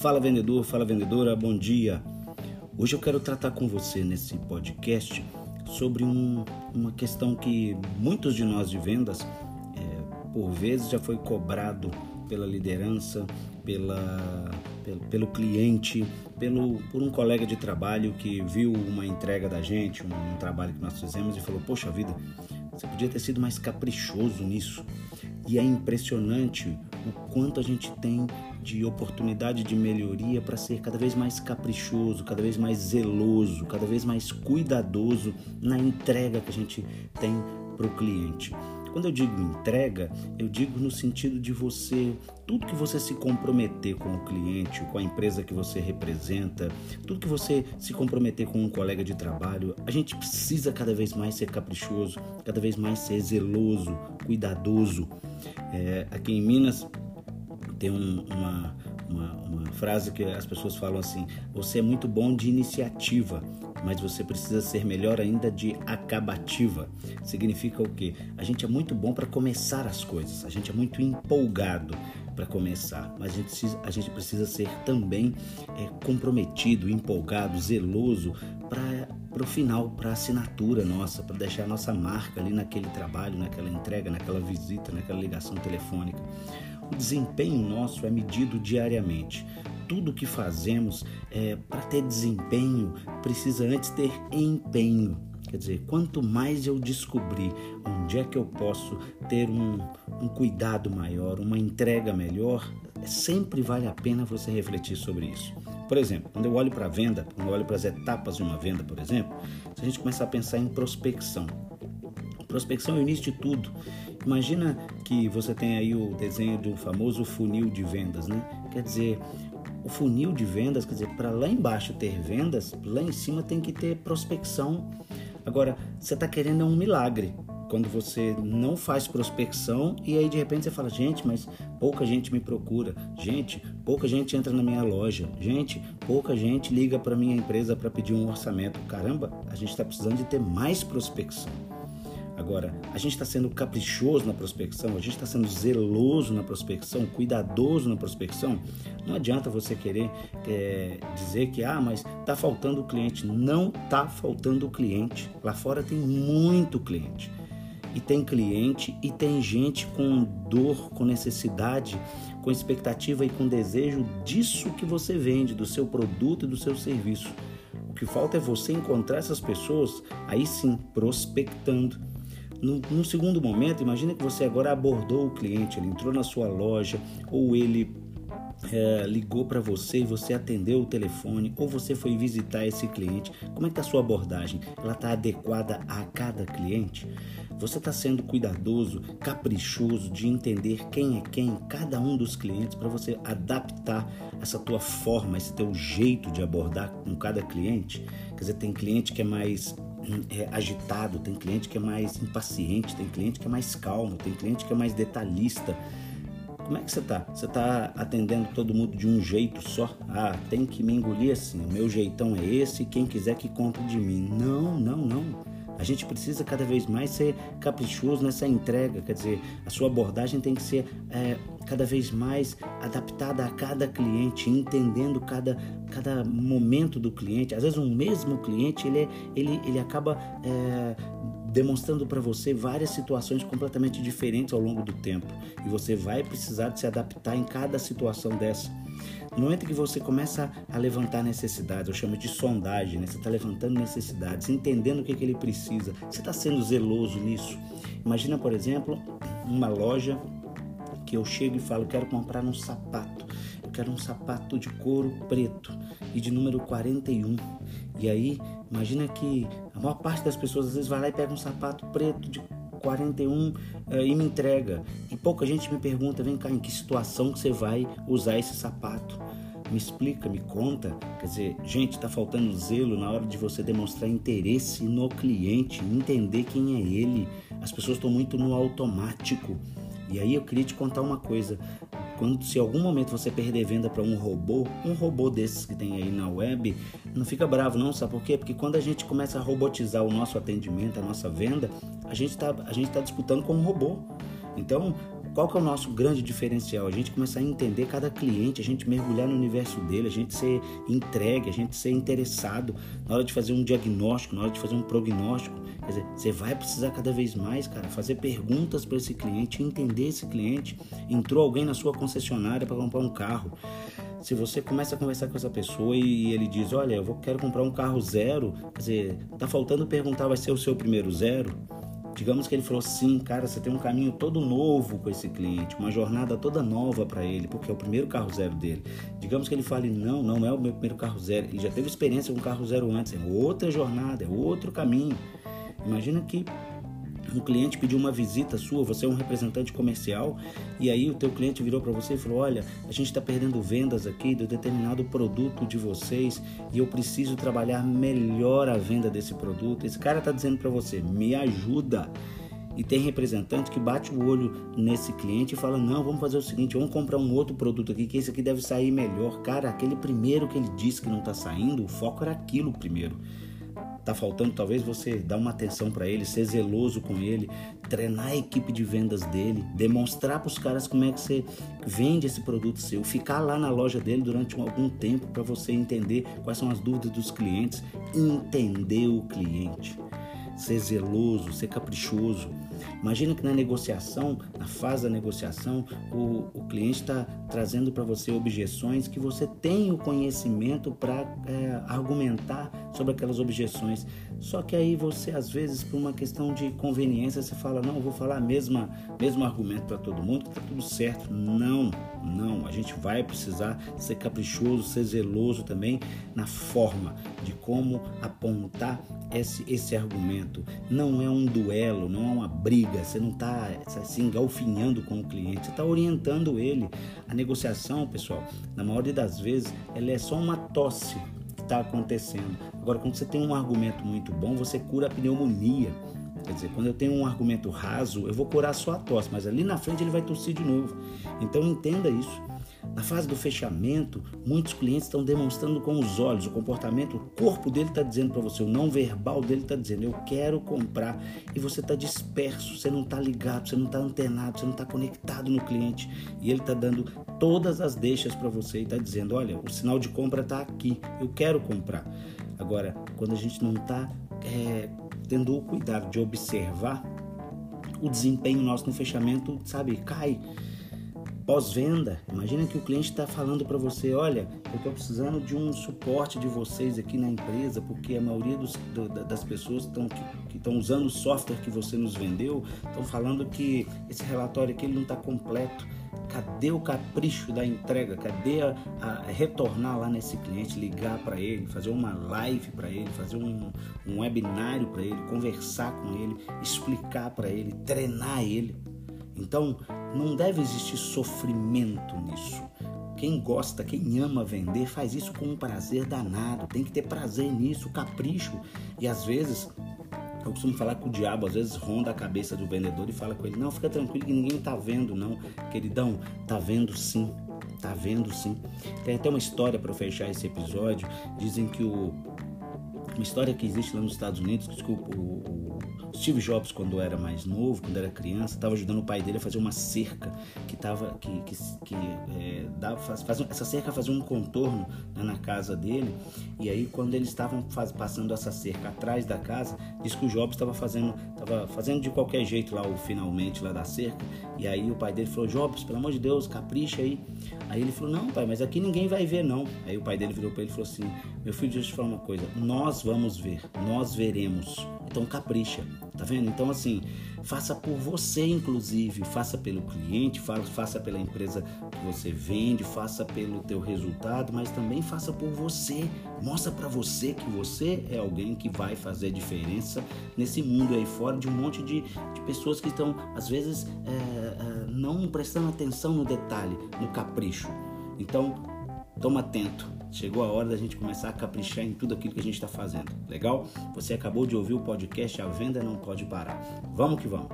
Fala vendedor, fala vendedora, bom dia. Hoje eu quero tratar com você nesse podcast sobre um, uma questão que muitos de nós de vendas, é, por vezes, já foi cobrado pela liderança, pela, pelo, pelo, cliente, pelo, por um colega de trabalho que viu uma entrega da gente, um, um trabalho que nós fizemos e falou: Poxa vida, você podia ter sido mais caprichoso nisso. E é impressionante o quanto a gente tem de oportunidade de melhoria para ser cada vez mais caprichoso, cada vez mais zeloso, cada vez mais cuidadoso na entrega que a gente tem para o cliente. Quando eu digo entrega, eu digo no sentido de você, tudo que você se comprometer com o cliente, com a empresa que você representa, tudo que você se comprometer com um colega de trabalho, a gente precisa cada vez mais ser caprichoso, cada vez mais ser zeloso, cuidadoso. É, aqui em Minas tem um, uma, uma, uma frase que as pessoas falam assim: você é muito bom de iniciativa, mas você precisa ser melhor ainda de acabativa. Significa o quê? A gente é muito bom para começar as coisas, a gente é muito empolgado para começar, mas a gente precisa, a gente precisa ser também é, comprometido, empolgado, zeloso para o final, para a assinatura nossa, para deixar a nossa marca ali naquele trabalho, naquela entrega, naquela visita, naquela ligação telefônica. O desempenho nosso é medido diariamente. Tudo que fazemos é, para ter desempenho precisa antes ter empenho. Quer dizer, quanto mais eu descobrir onde é que eu posso ter um, um cuidado maior, uma entrega melhor, sempre vale a pena você refletir sobre isso. Por exemplo, quando eu olho para a venda, quando eu olho para as etapas de uma venda, por exemplo, se a gente começar a pensar em prospecção, prospecção é o início de tudo. Imagina que você tem aí o desenho de um famoso funil de vendas, né? Quer dizer, o funil de vendas, quer dizer, para lá embaixo ter vendas, lá em cima tem que ter prospecção. Agora, você está querendo um milagre quando você não faz prospecção e aí de repente você fala, gente, mas pouca gente me procura, gente, pouca gente entra na minha loja, gente, pouca gente liga para minha empresa para pedir um orçamento. Caramba, a gente está precisando de ter mais prospecção. Agora, a gente está sendo caprichoso na prospecção, a gente está sendo zeloso na prospecção, cuidadoso na prospecção. Não adianta você querer é, dizer que, ah, mas está faltando o cliente. Não está faltando o cliente. Lá fora tem muito cliente. E tem cliente e tem gente com dor, com necessidade, com expectativa e com desejo disso que você vende, do seu produto e do seu serviço. O que falta é você encontrar essas pessoas, aí sim, prospectando no, no, segundo momento, imagina que você agora abordou o cliente, ele entrou na sua loja ou ele é, ligou para você e você atendeu o telefone ou você foi visitar esse cliente. Como é que está a sua abordagem? Ela está adequada a cada cliente? Você está sendo cuidadoso, caprichoso de entender quem é quem, cada um dos clientes, para você adaptar essa tua forma, esse teu jeito de abordar com cada cliente? Quer dizer, tem cliente que é mais é, agitado, tem cliente que é mais impaciente, tem cliente que é mais calmo, tem cliente que é mais detalhista. Como é que você tá? Você tá atendendo todo mundo de um jeito só? Ah, tem que me engolir assim, o meu jeitão é esse, quem quiser que compre de mim. Não, não, não. A gente precisa cada vez mais ser caprichoso nessa entrega, quer dizer, a sua abordagem tem que ser é, cada vez mais adaptada a cada cliente, entendendo cada, cada momento do cliente. Às vezes um mesmo cliente ele, é, ele, ele acaba é, demonstrando para você várias situações completamente diferentes ao longo do tempo e você vai precisar de se adaptar em cada situação dessa. No momento que você começa a levantar necessidades, eu chamo de sondagem, né? você está levantando necessidades, entendendo o que, que ele precisa, você está sendo zeloso nisso. Imagina, por exemplo, uma loja que eu chego e falo, quero comprar um sapato, eu quero um sapato de couro preto e de número 41. E aí, imagina que a maior parte das pessoas às vezes vai lá e pega um sapato preto de 41 uh, eh, e me entrega. E pouca gente me pergunta, vem cá, em que situação que você vai usar esse sapato? Me explica, me conta. Quer dizer, gente, está faltando zelo na hora de você demonstrar interesse no cliente, entender quem é ele. As pessoas estão muito no automático. E aí eu queria te contar uma coisa. Quando se algum momento você perder venda para um robô, um robô desses que tem aí na web, não fica bravo não, sabe por quê? Porque quando a gente começa a robotizar o nosso atendimento, a nossa venda, a gente está tá disputando com um robô. Então, qual que é o nosso grande diferencial? A gente começar a entender cada cliente, a gente mergulhar no universo dele, a gente ser entregue, a gente ser interessado na hora de fazer um diagnóstico, na hora de fazer um prognóstico. Quer dizer, você vai precisar cada vez mais, cara, fazer perguntas para esse cliente, entender esse cliente. Entrou alguém na sua concessionária para comprar um carro. Se você começa a conversar com essa pessoa e ele diz, olha, eu quero comprar um carro zero, quer dizer, tá faltando perguntar, vai ser o seu primeiro zero? Digamos que ele falou sim, cara, você tem um caminho todo novo com esse cliente, uma jornada toda nova para ele, porque é o primeiro carro zero dele. Digamos que ele fale não, não é o meu primeiro carro zero, ele já teve experiência com carro zero antes, é outra jornada, é outro caminho. Imagina que um cliente pediu uma visita sua, você é um representante comercial, e aí o teu cliente virou para você e falou: "Olha, a gente está perdendo vendas aqui de determinado produto de vocês e eu preciso trabalhar melhor a venda desse produto". Esse cara está dizendo para você: "Me ajuda". E tem representante que bate o olho nesse cliente e fala: Não, vamos fazer o seguinte, vamos comprar um outro produto aqui, que esse aqui deve sair melhor. Cara, aquele primeiro que ele disse que não está saindo, o foco era aquilo primeiro. Tá faltando talvez você dar uma atenção para ele, ser zeloso com ele, treinar a equipe de vendas dele, demonstrar para os caras como é que você vende esse produto seu, ficar lá na loja dele durante algum tempo para você entender quais são as dúvidas dos clientes, entender o cliente, ser zeloso, ser caprichoso. Imagina que na negociação, na fase da negociação, o, o cliente está trazendo para você objeções que você tem o conhecimento para é, argumentar sobre aquelas objeções. Só que aí você, às vezes, por uma questão de conveniência, você fala, não, eu vou falar mesmo mesmo argumento para todo mundo, que está tudo certo. Não, não. A gente vai precisar ser caprichoso, ser zeloso também na forma de como apontar esse, esse argumento. Não é um duelo, não é uma briga, você não está se engalfinhando com o cliente, você está orientando ele. A negociação, pessoal, na maioria das vezes, ela é só uma tosse que está acontecendo. Agora, quando você tem um argumento muito bom, você cura a pneumonia. Quer dizer, quando eu tenho um argumento raso, eu vou curar só a tosse, mas ali na frente ele vai tossir de novo. Então entenda isso. Na fase do fechamento, muitos clientes estão demonstrando com os olhos, o comportamento, o corpo dele está dizendo para você, o não verbal dele está dizendo, eu quero comprar. E você está disperso, você não está ligado, você não está antenado, você não está conectado no cliente. E ele está dando todas as deixas para você e está dizendo, olha, o sinal de compra está aqui, eu quero comprar. Agora, quando a gente não está é, tendo o cuidado de observar, o desempenho nosso no fechamento, sabe, cai pós-venda. Imagina que o cliente está falando para você, olha, eu estou precisando de um suporte de vocês aqui na empresa, porque a maioria dos, do, das pessoas tão, que estão usando o software que você nos vendeu estão falando que esse relatório aqui não está completo. Cadê o capricho da entrega? Cadê a, a retornar lá nesse cliente, ligar para ele, fazer uma live para ele, fazer um, um webinário para ele, conversar com ele, explicar para ele, treinar ele? Então, não deve existir sofrimento nisso. Quem gosta, quem ama vender, faz isso com um prazer danado. Tem que ter prazer nisso, capricho. E às vezes, eu costumo falar com o diabo, às vezes ronda a cabeça do vendedor e fala com ele: Não, fica tranquilo que ninguém tá vendo, não. Queridão, tá vendo sim. Tá vendo sim. Tem até uma história para fechar esse episódio. Dizem que o. Uma história que existe lá nos Estados Unidos, desculpa, o, o Steve Jobs, quando era mais novo, quando era criança, estava ajudando o pai dele a fazer uma cerca que tava, que, que, que é, dava, faz, faz, essa cerca fazia um contorno né, na casa dele. E aí, quando eles estavam passando essa cerca atrás da casa, disse que o Jobs estava fazendo, tava fazendo de qualquer jeito lá o finalmente lá da cerca. E aí o pai dele falou: Jobs, pelo amor de Deus, capricha aí. Aí ele falou: Não, pai, mas aqui ninguém vai ver não. Aí o pai dele virou para ele e falou assim: Meu filho, deixa eu te falar uma coisa. Nós vamos ver, nós veremos. Então capricha, tá vendo? Então assim, faça por você inclusive, faça pelo cliente, faça pela empresa que você vende, faça pelo teu resultado, mas também faça por você. Mostra para você que você é alguém que vai fazer diferença nesse mundo aí fora de um monte de, de pessoas que estão às vezes é, é, não prestando atenção no detalhe, no capricho. Então, toma atento Chegou a hora da gente começar a caprichar em tudo aquilo que a gente está fazendo. Legal? Você acabou de ouvir o podcast A Venda Não Pode Parar. Vamos que vamos!